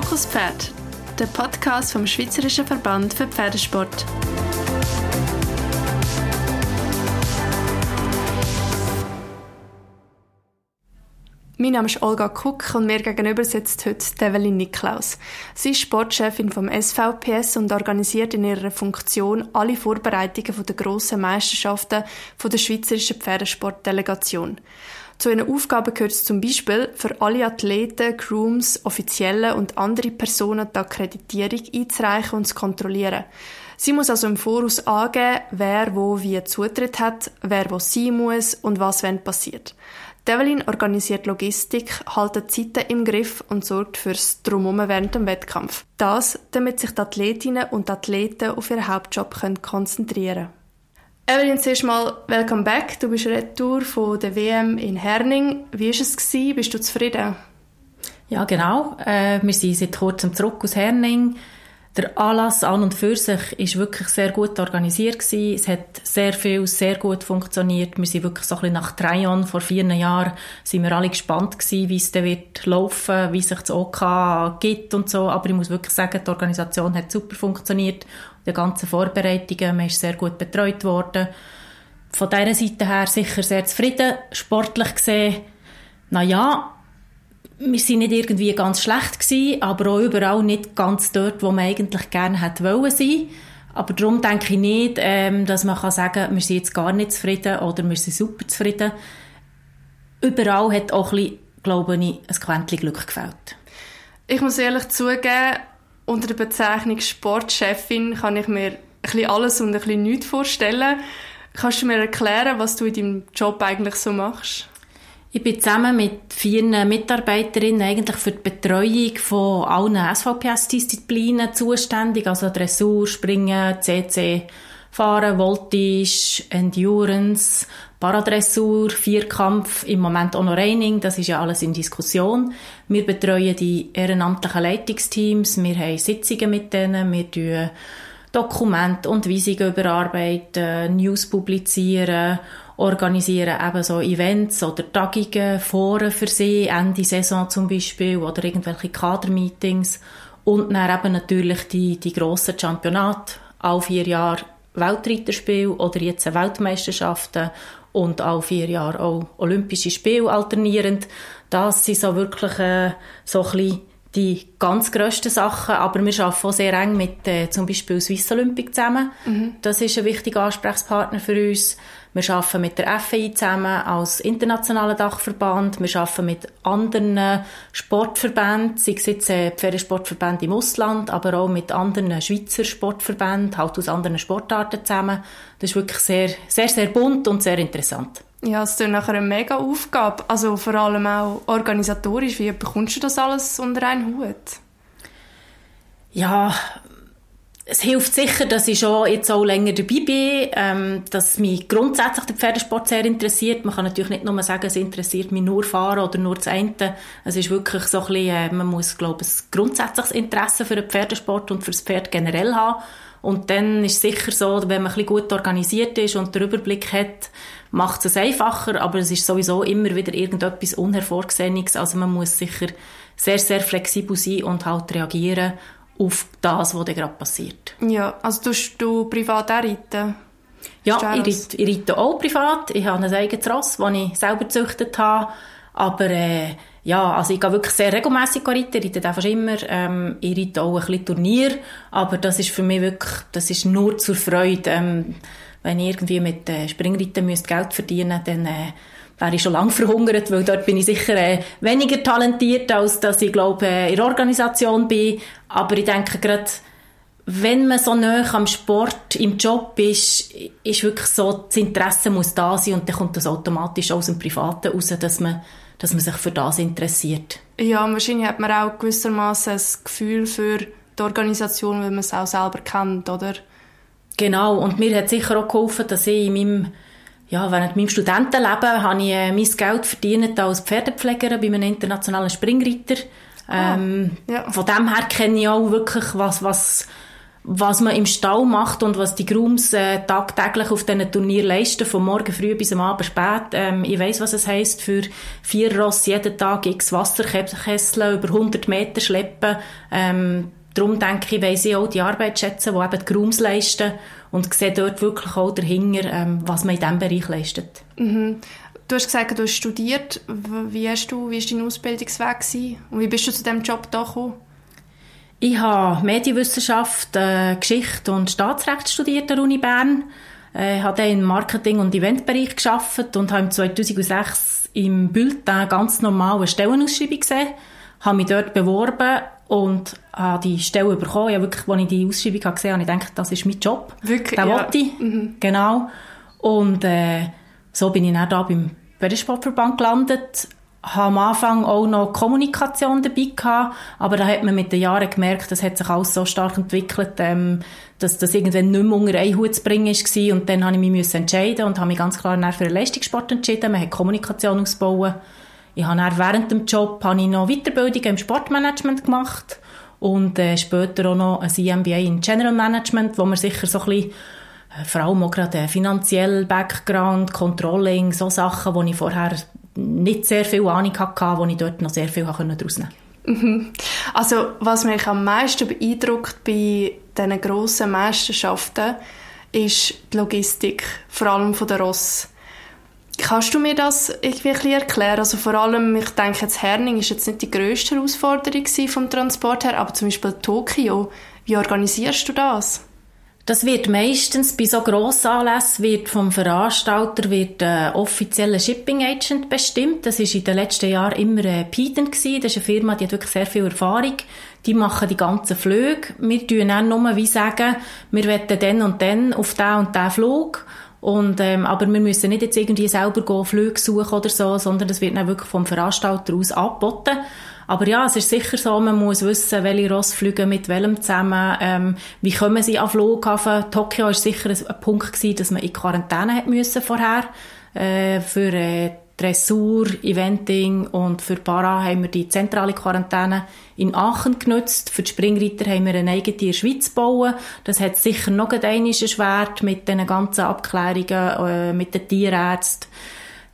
Fokus Pferd, der Podcast vom Schweizerischen Verband für Pferdesport. Mein Name ist Olga Kuck und mir gegenüber sitzt heute Develin Niklaus. Sie ist Sportchefin vom SVPS und organisiert in ihrer Funktion alle Vorbereitungen der grossen Meisterschaften der Schweizerischen Pferdesportdelegation. Zu ihren Aufgaben gehört es zum Beispiel, für alle Athleten, Grooms, Offizielle und andere Personen die Akkreditierung einzureichen und zu kontrollieren. Sie muss also im Voraus angeben, wer wo wie Zutritt hat, wer wo sein muss und was wenn passiert. Develin organisiert Logistik, hält Zeiten im Griff und sorgt fürs Drumherum während dem Wettkampf. Das, damit sich die Athletinnen und Athleten auf ihren Hauptjob konzentrieren können. Evelyn, zuerst mal welcome back. Du bist Retour von der WM in Herning. Wie war es? Gewesen? Bist du zufrieden? Ja, genau. Äh, wir sind seit kurzem zurück aus Herning. Der Anlass an und für sich ist wirklich sehr gut organisiert gewesen. Es hat sehr viel, sehr gut funktioniert. Wir sind wirklich so ein bisschen nach drei Jahren, vor vier Jahren, sind wir alle gespannt gewesen, wie es dann wird laufen, wie sich das OK gibt und so. Aber ich muss wirklich sagen, die Organisation hat super funktioniert die ganzen Vorbereitungen. Man ist sehr gut betreut worden. Von dieser Seite her sicher sehr zufrieden. Sportlich gesehen, na ja, wir sind nicht irgendwie ganz schlecht gewesen, aber auch überall nicht ganz dort, wo man eigentlich gerne hätte wollen sein. Aber darum denke ich nicht, ähm, dass man kann sagen wir sind jetzt gar nicht zufrieden oder wir sind super zufrieden. Überall hat auch ein bisschen, glaube ich, ein Quäntchen Glück gefällt. Ich muss ehrlich zugeben, unter der Bezeichnung Sportchefin kann ich mir ein bisschen alles und ein bisschen nichts vorstellen. Kannst du mir erklären, was du in deinem Job eigentlich so machst? Ich bin zusammen mit vier Mitarbeiterinnen eigentlich für die Betreuung von allen SVPS-Disziplinen zuständig, also Dressur, Springen, CC, Fahren, Voltige, Endurance, Paradressur, Vierkampf, im Moment auch noch Reining, das ist ja alles in Diskussion. Wir betreuen die ehrenamtlichen Leitungsteams, wir haben Sitzungen mit denen, wir tun Dokumente und Weisungen überarbeiten, News publizieren, organisieren eben so Events oder Tagungen, Foren für sie, Ende Saison zum Beispiel, oder irgendwelche Kadermeetings. Und dann eben natürlich die, die grossen Championate, alle vier Jahre Weltreiterspiel oder jetzt Weltmeisterschaften und all vier Jahre auch Olympische Spiele alternierend. Das sind so wirklich äh, so ein die ganz grössten Sachen, aber wir arbeiten auch sehr eng mit äh, zum Beispiel Swiss Olympic zusammen. Mhm. Das ist ein wichtiger Ansprechpartner für uns. Wir arbeiten mit der FEI zusammen als internationaler Dachverband. Wir arbeiten mit anderen Sportverbänden, sei es jetzt äh, Pferdesportverbände im Ausland, aber auch mit anderen Schweizer Sportverbänden, halt aus anderen Sportarten zusammen. Das ist wirklich sehr, sehr, sehr bunt und sehr interessant. Ja, es ist nachher eine mega Aufgabe. Also vor allem auch organisatorisch. Wie bekommst du das alles unter einen Hut? Ja, es hilft sicher, dass ich schon jetzt auch länger dabei bin, ähm, dass mich grundsätzlich der Pferdesport sehr interessiert. Man kann natürlich nicht nur sagen, es interessiert mich nur Fahren oder nur das eine. Es ist wirklich so ein bisschen, äh, man muss, glaube ich, ein grundsätzliches Interesse für den Pferdesport und für das Pferd generell haben. Und dann ist es sicher so, wenn man ein bisschen gut organisiert ist und den Überblick hat, macht es einfacher, aber es ist sowieso immer wieder irgendetwas Unhervorgesehenes. Also man muss sicher sehr, sehr flexibel sein und halt reagieren auf das, was gerade passiert. Ja, also tust du privat auch reiten? Ja, ich reite, ich reite auch privat. Ich habe ein eigenes Ross, das ich selber gezüchtet habe. Aber äh, ja, also ich gehe wirklich sehr regelmässig reiten, ich reite einfach immer. Ähm, ich reite auch ein bisschen Turnier, aber das ist für mich wirklich, das ist nur zur Freude. Ähm, wenn ich irgendwie mit äh, Springreiten müsste Geld verdienen dann äh, wäre ich schon lange verhungert, weil dort bin ich sicher äh, weniger talentiert, als dass ich glaube äh, in der Organisation bin. Aber ich denke gerade, wenn man so nah am Sport im Job ist, ist wirklich so, das Interesse muss da sein und dann kommt das automatisch aus dem Privaten raus, dass man, dass man sich für das interessiert. Ja, wahrscheinlich hat man auch gewissermaßen ein Gefühl für die Organisation, wenn man es auch selber kennt, oder? Genau, und mir hat sicher auch geholfen, dass ich in meinem ja, während meinem Studentenleben habe ich äh, mein Geld verdient als Pferdepflegerin bei einem internationalen Springreiter. Ah, ähm, ja. Von dem her kenne ich auch wirklich, was, was, was man im Stall macht und was die Grooms äh, tagtäglich auf diesen Turnier leisten, von morgen früh bis am Abend spät. Ähm, ich weiß, was es heisst, für vier Ross jeden Tag x Wasserkessel über 100 Meter schleppen. Ähm, darum denke ich, weiss ich auch die Arbeit schätzen, die eben die Grooms leisten und sehe dort wirklich auch dahinter, ähm, was man in diesem Bereich leistet. Mhm. Du hast gesagt, du hast studiert. Wie hast du, wie war dein Ausbildungsweg gewesen? und wie bist du zu diesem Job gekommen? Ich habe Medienwissenschaft, äh, Geschichte und Staatsrecht studiert an der Uni Bern. Äh, habe dann im Marketing- und Eventbereich geschafft und habe 2006 im Bulletin ganz normal eine Stellenausschreibung gesehen, habe mich dort beworben und habe die Stelle bekommen. Ja, wirklich, als ich die Ausschreibung habe gesehen habe, ich gedacht, das ist mein Job. Wirklich? Den ja. ich. Mhm. Genau. Und äh, so bin ich dann da beim Sportverband gelandet habe am Anfang auch noch Kommunikation dabei gehabt, aber da hat man mit den Jahren gemerkt, das hat sich alles so stark entwickelt, ähm, dass das irgendwann nicht mehr unter einen Hut zu bringen war und dann habe ich mich entscheiden und habe mich ganz klar für den Leistungssport entschieden. Man hat Kommunikation ausgebaut. Ich habe dann während dem Job habe ich noch Weiterbildungen im Sportmanagement gemacht und äh, später auch noch ein CMBA in General Management, wo man sicher so ein bisschen äh, vor allem auch gerade finanziell Background, Controlling, so Sachen, die ich vorher nicht sehr viel Ahnung hatte, wo ich dort noch sehr viel daraus nehmen konnte. Mhm. Also was mich am meisten beeindruckt bei diesen grossen Meisterschaften ist die Logistik, vor allem von der Ross. Kannst du mir das irgendwie erklären? Also vor allem, ich denke jetzt Herning ist jetzt nicht die grösste Herausforderung vom Transport her, aber zum Beispiel Tokio. Wie organisierst du das? Das wird meistens bei so Grossanlässen wird vom Veranstalter wird ein offizieller Shipping Agent bestimmt. Das ist in den letzten Jahren immer ein Piden gewesen. Das ist eine Firma, die hat wirklich sehr viel Erfahrung. Die machen die ganzen Flüge. Wir tun dann nur wie sagen, wir wollen dann und dann auf den und den Flug. Und, ähm, aber wir müssen nicht jetzt irgendwie selber gehen, Flüge suchen oder so, sondern das wird dann wirklich vom Veranstalter aus angeboten. Aber ja, es ist sicher so, man muss wissen, welche Ross fliegen mit welchem zusammen, ähm, wie kommen sie am Flughafen. Tokio war sicher ein, Punkt gewesen, dass man in Quarantäne hat müssen vorher, äh, für äh, Dressur, Eventing und für Para haben wir die zentrale Quarantäne in Aachen genutzt. Für die Springreiter haben wir eine eigene in Schweiz bauen. Das hat sicher noch ein Schwert mit den ganzen Abklärungen äh, mit den Tierärzten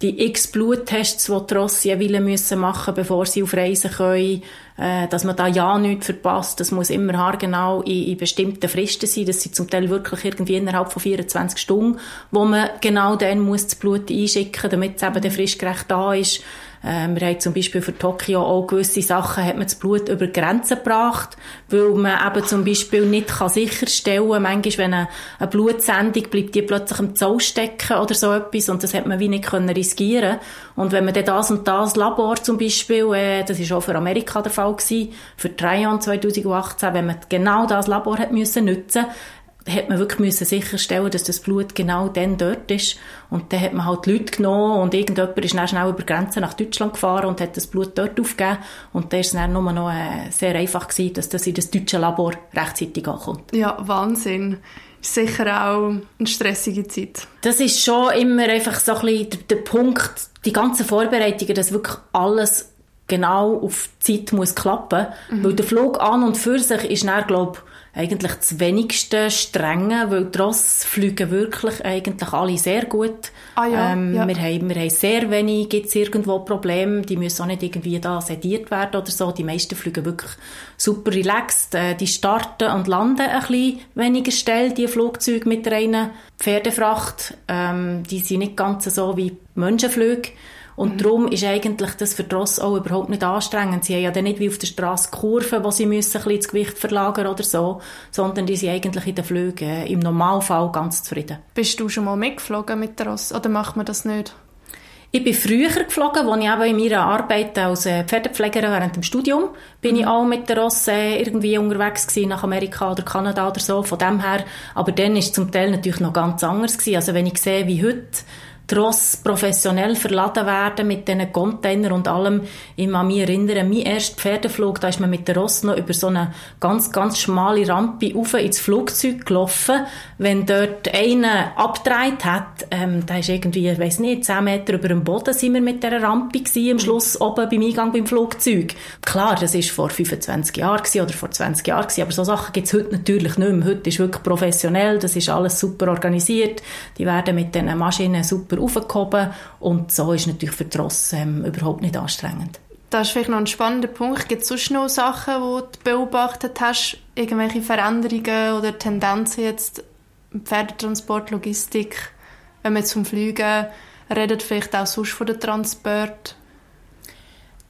die x Bluttests, die die Rossi müssen machen bevor sie auf Reisen können, äh, dass man da ja nichts verpasst. Das muss immer haargenau in, in bestimmten Fristen sein. Das sind zum Teil wirklich irgendwie innerhalb von 24 Stunden, wo man genau dann muss das Blut einschicken, damit es eben frischgerecht da ist. Äh, wir haben zum Beispiel für Tokio auch gewisse Sachen, hat man das Blut über Grenzen gebracht, weil man eben zum Beispiel nicht kann sicherstellen kann, manchmal, wenn eine, eine Blutsendung bleibt, die plötzlich im Zoll stecken oder so etwas und das hat man wie nicht können riskieren. Und wenn man dann das und das Labor zum Beispiel, äh, das ist auch für Amerika der Fall gewesen, für Tryon 2018, wenn man genau das Labor hat müssen nutzen hat man wirklich müssen sicherstellen, dass das Blut genau dann dort ist. Und dann hat man halt Leute genommen und irgendjemand ist dann schnell über Grenzen nach Deutschland gefahren und hat das Blut dort aufgegeben. Und dann ist es dann nur noch äh, sehr einfach gewesen, dass das in das deutsche Labor rechtzeitig ankommt. Ja, Wahnsinn. Ist sicher auch eine stressige Zeit. Das ist schon immer einfach so ein bisschen der, der Punkt, die ganzen Vorbereitungen, dass wirklich alles genau auf die Zeit muss klappen. Mhm. Weil der Flug an und für sich ist dann, glaube ich, eigentlich das wenigste strenge, weil die Ross fliegen wirklich eigentlich alle sehr gut. Ah, ja, ähm, ja. Wir, haben, wir haben sehr wenig, gibt es irgendwo Probleme, die müssen auch nicht irgendwie da sediert werden oder so. Die meisten fliegen wirklich super relaxed. Äh, die starten und landen ein bisschen weniger schnell, die Flugzeuge mit reiner Pferdefracht. Ähm, die sind nicht ganz so wie Menschenflüge. Und mhm. darum ist eigentlich das für die Ross auch überhaupt nicht anstrengend. Sie haben ja dann nicht wie auf der Straße Kurven, wo sie müssen ein bisschen das Gewicht verlagern oder so, sondern die sind eigentlich in den Flügen im Normalfall ganz zufrieden. Bist du schon mal mitgeflogen mit der Ross oder macht man das nicht? Ich bin früher geflogen, als ich eben in meiner Arbeit als äh, Pferdepflegerin während dem Studium bin mhm. ich auch mit der Ross äh, irgendwie unterwegs gewesen, nach Amerika oder Kanada oder so, von dem her. Aber dann ist es zum Teil natürlich noch ganz anders gewesen. Also wenn ich sehe, wie heute die Ross professionell verladen werden mit diesen Containern und allem. Ich kann mich erinnern, mein erster Pferdeflug, da ist man mit der Ross noch über so eine ganz, ganz schmale Rampe rauf ins Flugzeug gelaufen. Wenn dort einer abgedreht hat, ähm, da ist irgendwie, ich weiss nicht, 10 Meter über dem Boden sind wir mit dieser Rampe gewesen, am Schluss oben beim Eingang beim Flugzeug. Klar, das ist vor 25 Jahren oder vor 20 Jahren gewesen, aber so Sachen gibt es heute natürlich nicht mehr. Heute ist wirklich professionell, das ist alles super organisiert, die werden mit diesen Maschinen super super aufgehoben und so ist natürlich für die ähm, überhaupt nicht anstrengend. Das ist vielleicht noch ein spannender Punkt. Gibt es sonst noch Sachen, die du beobachtet hast, irgendwelche Veränderungen oder Tendenzen jetzt im Pferdetransport, Logistik, wenn wir jetzt vom Fliegen redet, vielleicht auch sonst von den Transport?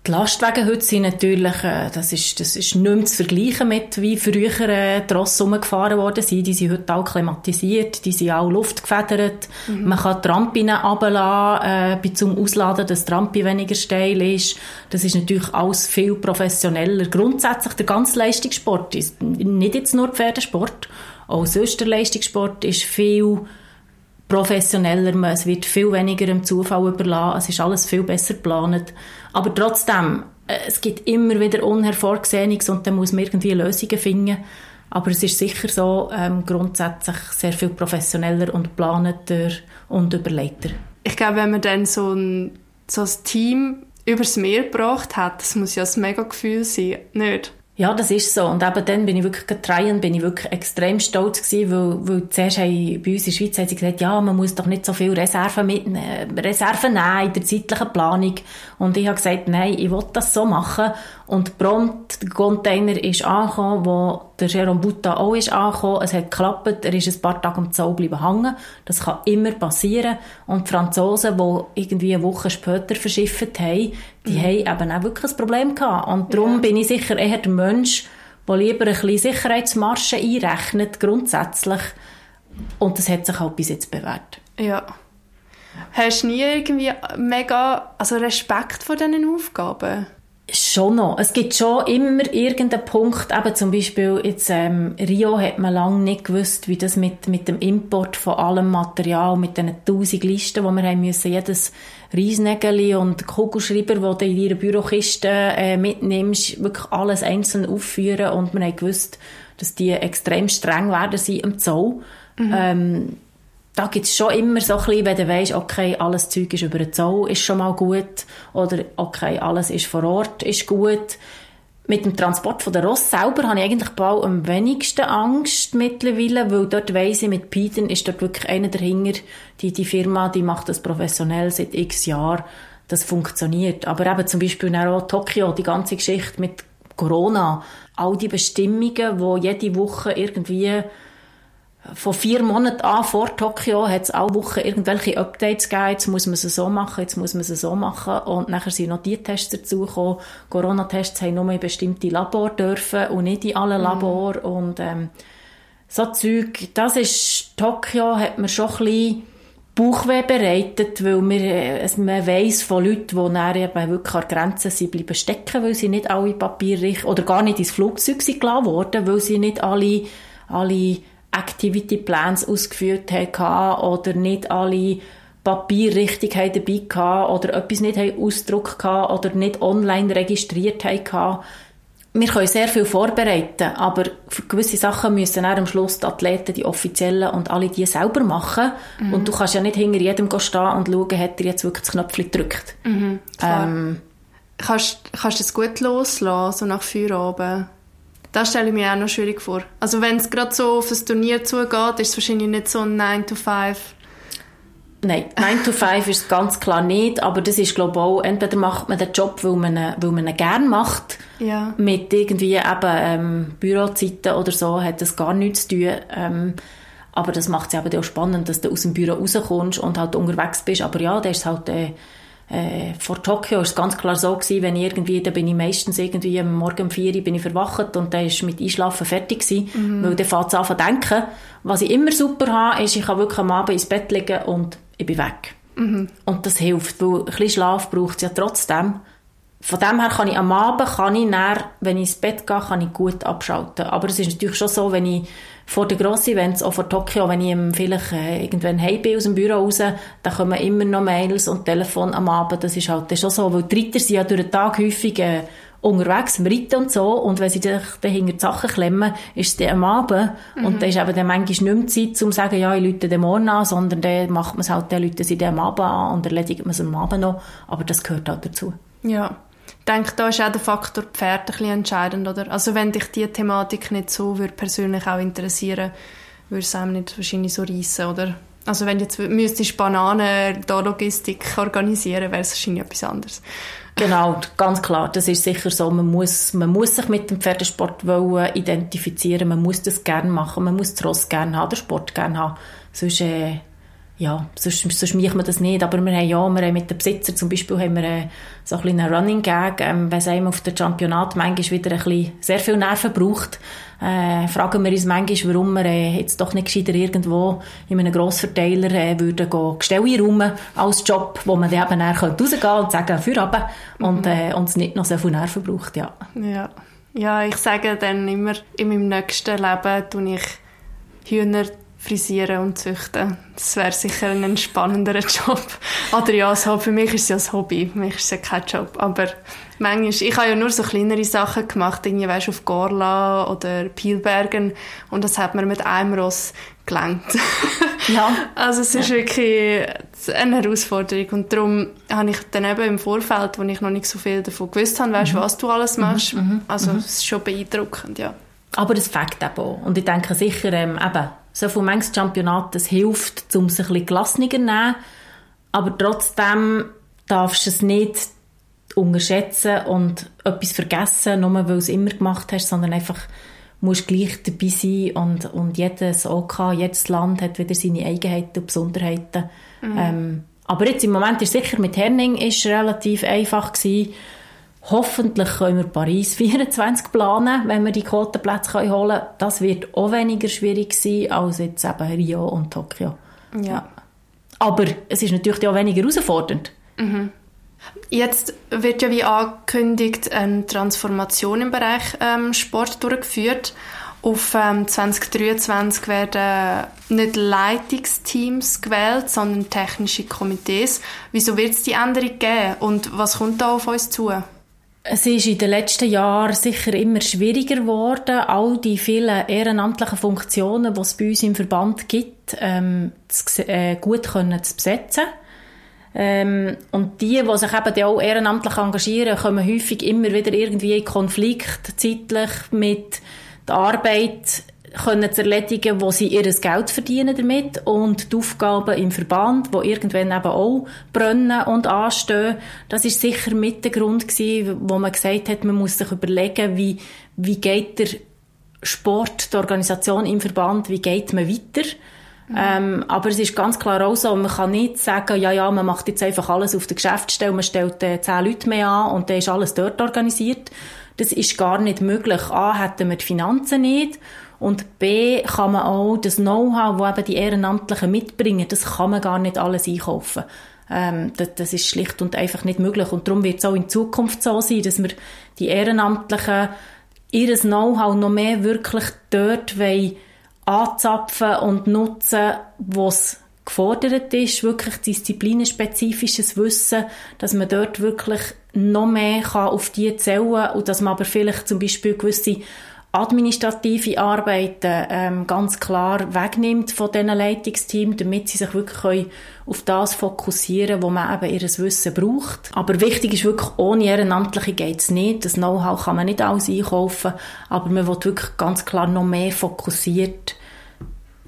Die Lastwagen heute sind natürlich, äh, das ist, das ist nicht mehr zu vergleichen mit, wie früher äh, die Rosse rumgefahren worden sind. Die sind heute auch klimatisiert, die sind auch luftgefedert. Mhm. Man kann die Rampen runterlassen, äh, zum Ausladen, dass die Rampe weniger steil ist. Das ist natürlich alles viel professioneller. Grundsätzlich der ganze Leistungssport ist nicht jetzt nur Pferdesport, auch sonst der Leistungssport ist viel professioneller, es wird viel weniger im Zufall überlassen, es ist alles viel besser geplant. Aber trotzdem, äh, es gibt immer wieder Unhervorgesehenes und dann muss man irgendwie Lösungen finden. Aber es ist sicher so ähm, grundsätzlich sehr viel professioneller und planender und überlegter. Ich glaube, wenn man dann so ein, so ein Team übers Meer gebracht hat, das muss ja ein mega Gefühl sein, nicht? Ja, das ist so. Und eben dann bin ich wirklich getreien, bin ich wirklich extrem stolz gewesen, weil, weil zuerst haben, bei uns in der Schweiz haben sie gesagt, ja, man muss doch nicht so viel Reserven mit, Reserven nehmen in der zeitlichen Planung. Und ich habe gesagt, nein, ich will das so machen. Und prompt, der Container ist angekommen, wo der Jerome Butta auch ist angekommen. Es hat geklappt, er ist ein paar Tage am Zoll bleiben hängen. Das kann immer passieren. Und die Franzosen, die irgendwie eine Woche später verschifft haben, die mhm. haben eben auch wirklich ein Problem gehabt. Und darum ja. bin ich sicher eher der Mensch, der lieber ein bisschen Sicherheitsmarschen einrechnet, grundsätzlich. Und das hat sich auch bis jetzt bewährt. Ja. Hast du nie irgendwie mega also Respekt vor diesen Aufgaben? Schon noch. Es gibt schon immer irgendeinen Punkt, eben zum Beispiel jetzt ähm, Rio hat man lange nicht gewusst, wie das mit, mit dem Import von allem Material, mit diesen tausend Listen, wo wir haben müssen, jedes Reisnägel und Kugelschreiber, die du in ihrer Bürokiste äh, mitnimmst, wirklich alles einzeln aufführen und wir haben gewusst, dass die extrem streng werden sie im Zoll. Mhm. Ähm, da gibt es schon immer so ein bisschen, wenn du weißt, okay, alles Zeug ist über den Zoll, ist schon mal gut. Oder, okay, alles ist vor Ort, ist gut. Mit dem Transport von der Ross selber habe ich eigentlich bald am wenigsten Angst mittlerweile, weil dort weiss ich, mit Piden ist dort wirklich einer dahinter, die, die Firma, die macht das professionell seit x Jahren. Das funktioniert. Aber eben zum Beispiel auch Tokio, die ganze Geschichte mit Corona, all die Bestimmungen, wo jede Woche irgendwie von vier Monaten an vor Tokio hat es alle Wochen irgendwelche Updates gegeben. Jetzt muss man es so machen, jetzt muss man es so machen. Und nachher sind noch die Tests dazugekommen. Corona-Tests haben nur in bestimmte Labor dürfen und nicht in allen mhm. Labor. Und ähm, so Zeug, das ist, Tokio hat mir schon ein bisschen Bauchweh bereitet, weil wir, äh, man weiss von Leuten, die nachher wirklich an Grenzen sind, bleiben stecken, weil sie nicht alle Papiere oder gar nicht ins Flugzeug sind gelassen worden, weil sie nicht alle, alle Activity Plans ausgeführt haben oder nicht alle Papier richtig dabei hatten oder etwas nicht ausgedruckt haben oder nicht online registriert haben. Wir können sehr viel vorbereiten, aber für gewisse Sachen müssen dann am Schluss die Athleten, die Offiziellen und alle die selber machen. Mhm. Und du kannst ja nicht hinter jedem stehen und schauen, hat er jetzt wirklich das Knöpfchen gedrückt. Mhm, ähm, kannst, kannst du das gut loslassen, so nach Feierabend? Das stelle ich mir auch noch schwierig vor. Also wenn es gerade so auf ein Turnier zugeht, ist es wahrscheinlich nicht so ein 9 to 5. Nein, 9 to 5 ist ganz klar nicht, aber das ist global. Entweder macht man den Job, weil man, ihn, weil man ihn gerne macht, ja. mit irgendwie eben ähm, Bürozeiten oder so, hat das gar nichts zu tun. Ähm, aber das macht es eben auch spannend, dass du aus dem Büro rauskommst und halt unterwegs bist. Aber ja, da ist halt... Äh, äh, vor Tokio war es ganz klar so gewesen, wenn ich irgendwie, da bin ich meistens irgendwie am Morgen um 4 Uhr bin ich verwacht und dann ist mit Einschlafen fertig gewesen, mhm. weil dann fängt es an zu denken. Was ich immer super habe, ist, ich kann wirklich am Abend ins Bett liegen und ich bin weg. Mhm. Und das hilft, weil ein bisschen Schlaf braucht es ja trotzdem. Von dem her kann ich am Abend, kann ich dann, wenn ich ins Bett gehe, kann ich gut abschalten. Aber es ist natürlich schon so, wenn ich vor den grossen Events, auch vor Tokio, wenn ich vielleicht äh, irgendwann heim bin aus dem Büro raus, dann kommen immer noch Mails und Telefon am Abend. Das ist halt schon so, weil die Ritter sind ja durch den Tag häufig äh, unterwegs, am Ritten und so. Und wenn sie sich dann hinter die Sachen klemmen, ist es dann am Abend. Mhm. Und dann ist eben dann manchmal nicht mehr Zeit, um zu sagen, ja, ich rufe den morgen an, sondern dann macht man es halt, dann rufen sie den am Abend an und erledigt man es am Abend noch. Aber das gehört halt dazu. Ja. Denke, da ist auch der Faktor Pferd ein bisschen entscheidend, oder? Also wenn dich diese Thematik nicht so würde persönlich auch interessieren, würde es einem nicht wahrscheinlich so reissen, oder? Also wenn du jetzt müsstest Bananen da Logistik organisieren, wäre es wahrscheinlich etwas anderes. Genau, ganz klar, das ist sicher so. Man muss, man muss sich mit dem Pferdesport wollen identifizieren, man muss das gerne machen, man muss das Ross gerne haben, den Sport gerne haben. Sonst, äh, ja, sonst, sonst macht man das nicht. Aber wir haben ja, wir haben mit den Besitzer zum Beispiel haben wir äh, so ein einen Running Gag, ähm, wenn es einem auf dem Championat manchmal wieder ein bisschen sehr viel Nerven braucht, äh, fragen wir uns manchmal, warum wir äh, jetzt doch nicht gescheiter irgendwo in einem Grossverteiler äh, würden gehen, Gestelle räumen als Job, wo man dann eben rausgehen könnte und sagen, für runter und mhm. äh, uns nicht noch so viel Nerven braucht, ja. Ja. Ja, ich sage dann immer, in meinem nächsten Leben tue ich Hühner frisieren und züchten. Das wäre sicher ein spannenderer Job. Oder ja, also für mich ist es ja ein Hobby, für mich ist es ja kein Job. Aber manchmal, ich habe ja nur so kleinere Sachen gemacht, irgendwie weißt, auf Gorla oder Pielbergen und das hat mir mit einem Ross gelangt. ja. Also es ist ja. wirklich eine Herausforderung und darum habe ich dann eben im Vorfeld, wo ich noch nicht so viel davon gewusst habe, weißt, mhm. was du alles machst, mhm. mhm. also mhm. es ist schon beeindruckend, ja. Aber das fängt eben auch. Und ich denke sicher, ähm, eben, so viel manches Championat, das hilft, um es ein bisschen gelassener zu nehmen. Aber trotzdem darfst du es nicht unterschätzen und etwas vergessen, nur weil du es immer gemacht hast, sondern einfach musst gleich dabei sein und, und jedes OK, jedes Land hat wieder seine Eigenheiten und Besonderheiten. Mhm. Ähm, aber jetzt im Moment ist sicher mit Herning ist relativ einfach gewesen. Hoffentlich können wir Paris 24 planen, wenn wir die Quotenplätze holen können. Das wird auch weniger schwierig sein als jetzt eben Rio und Tokio. Ja. Aber es ist natürlich auch weniger herausfordernd. Mhm. Jetzt wird ja wie angekündigt eine Transformation im Bereich ähm, Sport durchgeführt. Auf ähm, 2023 werden nicht Leitungsteams gewählt, sondern technische Komitees. Wieso wird es die Änderung geben und was kommt da auf uns zu? Es ist in den letzten Jahren sicher immer schwieriger geworden, all die vielen ehrenamtlichen Funktionen, die es bei uns im Verband gibt, ähm, zu, äh, gut können zu besetzen. Ähm, und die, die sich eben auch ehrenamtlich engagieren, kommen häufig immer wieder irgendwie in Konflikt zeitlich mit der Arbeit können zu erledigen, wo sie ihr Geld verdienen damit und die Aufgaben im Verband, wo irgendwann eben auch brennen und anstehen. Das ist sicher mit der Grund gewesen, wo man gesagt hat, man muss sich überlegen, wie, wie geht der Sport, die Organisation im Verband, wie geht man weiter? Mhm. Ähm, aber es ist ganz klar auch so, man kann nicht sagen, ja, ja, man macht jetzt einfach alles auf der Geschäftsstelle, man stellt äh, zehn Leute mehr an und dann ist alles dort organisiert. Das ist gar nicht möglich. A, hätten wir die Finanzen nicht und B, kann man auch das Know-how, das eben die Ehrenamtlichen mitbringen, das kann man gar nicht alles einkaufen. Ähm, das, das, ist schlicht und einfach nicht möglich. Und darum wird es auch in Zukunft so sein, dass wir die Ehrenamtlichen ihr Know-how noch mehr wirklich dort anzapfen und nutzen, was gefordert ist, wirklich disziplinenspezifisches Wissen, dass man dort wirklich noch mehr kann auf die zählen und dass man aber vielleicht zum Beispiel gewisse administrative Arbeiten ähm, ganz klar wegnimmt von diesen Leitungsteams, damit sie sich wirklich auf das fokussieren wo man eben ihr Wissen braucht. Aber wichtig ist wirklich, ohne Ehrenamtliche geht es nicht. Das Know-how kann man nicht alles einkaufen, aber man will wirklich ganz klar noch mehr fokussiert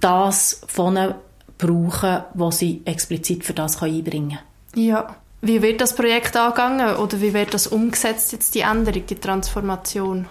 das von ihnen brauchen, was sie explizit für das einbringen können. Ja. Wie wird das Projekt angegangen oder wie wird das umgesetzt, jetzt die Änderung, die Transformation?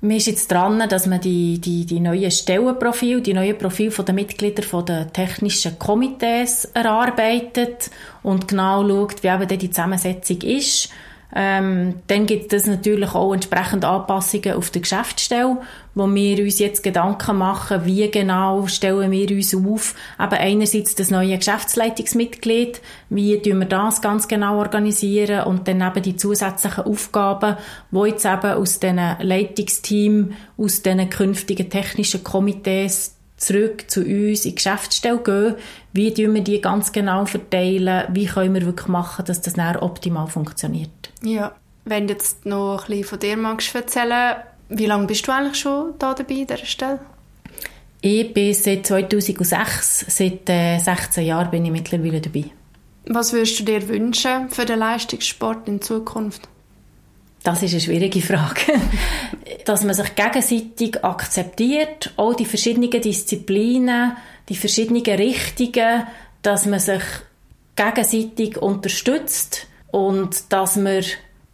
Wir sind jetzt dran, dass man die, die, die neuen Stellenprofile, die neuen Profile der Mitglieder der technischen Komitees erarbeitet und genau schaut, wie eben die Zusammensetzung ist. Ähm, dann gibt es natürlich auch entsprechend Anpassungen auf der Geschäftsstelle, wo wir uns jetzt Gedanken machen, wie genau stellen wir uns auf. Eben einerseits das neue Geschäftsleitungsmitglied, wie tun wir das ganz genau organisieren und dann eben die zusätzlichen Aufgaben, wo jetzt eben aus diesen Leitungsteam, aus diesen künftigen technischen Komitees zurück zu uns in die Geschäftsstelle gehen, wie tun wir die ganz genau verteilen, wie können wir wirklich machen, dass das dann optimal funktioniert. Ja, wenn du jetzt noch ein bisschen von dir magst erzählen, wie lange bist du eigentlich schon da dabei, an dieser Stelle? Ich bin seit 2006, seit äh, 16 Jahren bin ich mittlerweile dabei. Was würdest du dir wünschen für den Leistungssport in Zukunft? Das ist eine schwierige Frage. Dass man sich gegenseitig akzeptiert, auch die verschiedenen Disziplinen, die verschiedenen Richtungen, dass man sich gegenseitig unterstützt und dass wir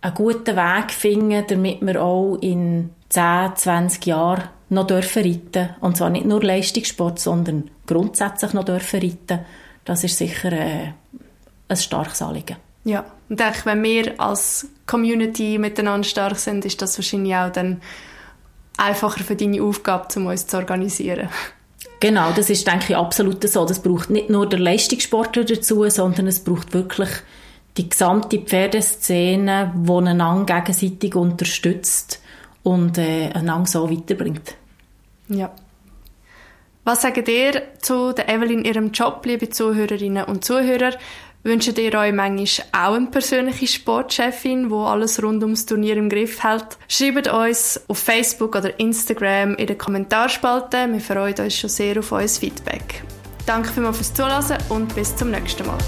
einen guten Weg finden, damit wir auch in 10, 20 Jahren noch dürfen reiten. Und zwar nicht nur Leistungssport, sondern grundsätzlich noch dürfen reiten. Das ist sicher äh, ein starkes Anliegen. Ja, und denke, wenn wir als Community miteinander stark sind, ist das wahrscheinlich auch dann einfacher für deine Aufgabe, um uns zu organisieren. Genau, das ist, denke ich, absolut so. Das braucht nicht nur der Leistungssportler dazu, sondern es braucht wirklich die gesamte Pferdeszene, die einander gegenseitig unterstützt und äh, einander so weiterbringt. Ja. Was sagt ihr zu der Evelyn ihrem Job, liebe Zuhörerinnen und Zuhörer? Wünscht ihr euch manchmal auch eine persönliche Sportchefin, die alles rund ums Turnier im Griff hält? Schreibt uns auf Facebook oder Instagram in den Kommentarspalte. Wir freuen uns schon sehr auf euer Feedback. Danke vielmals fürs Zuhören und bis zum nächsten Mal.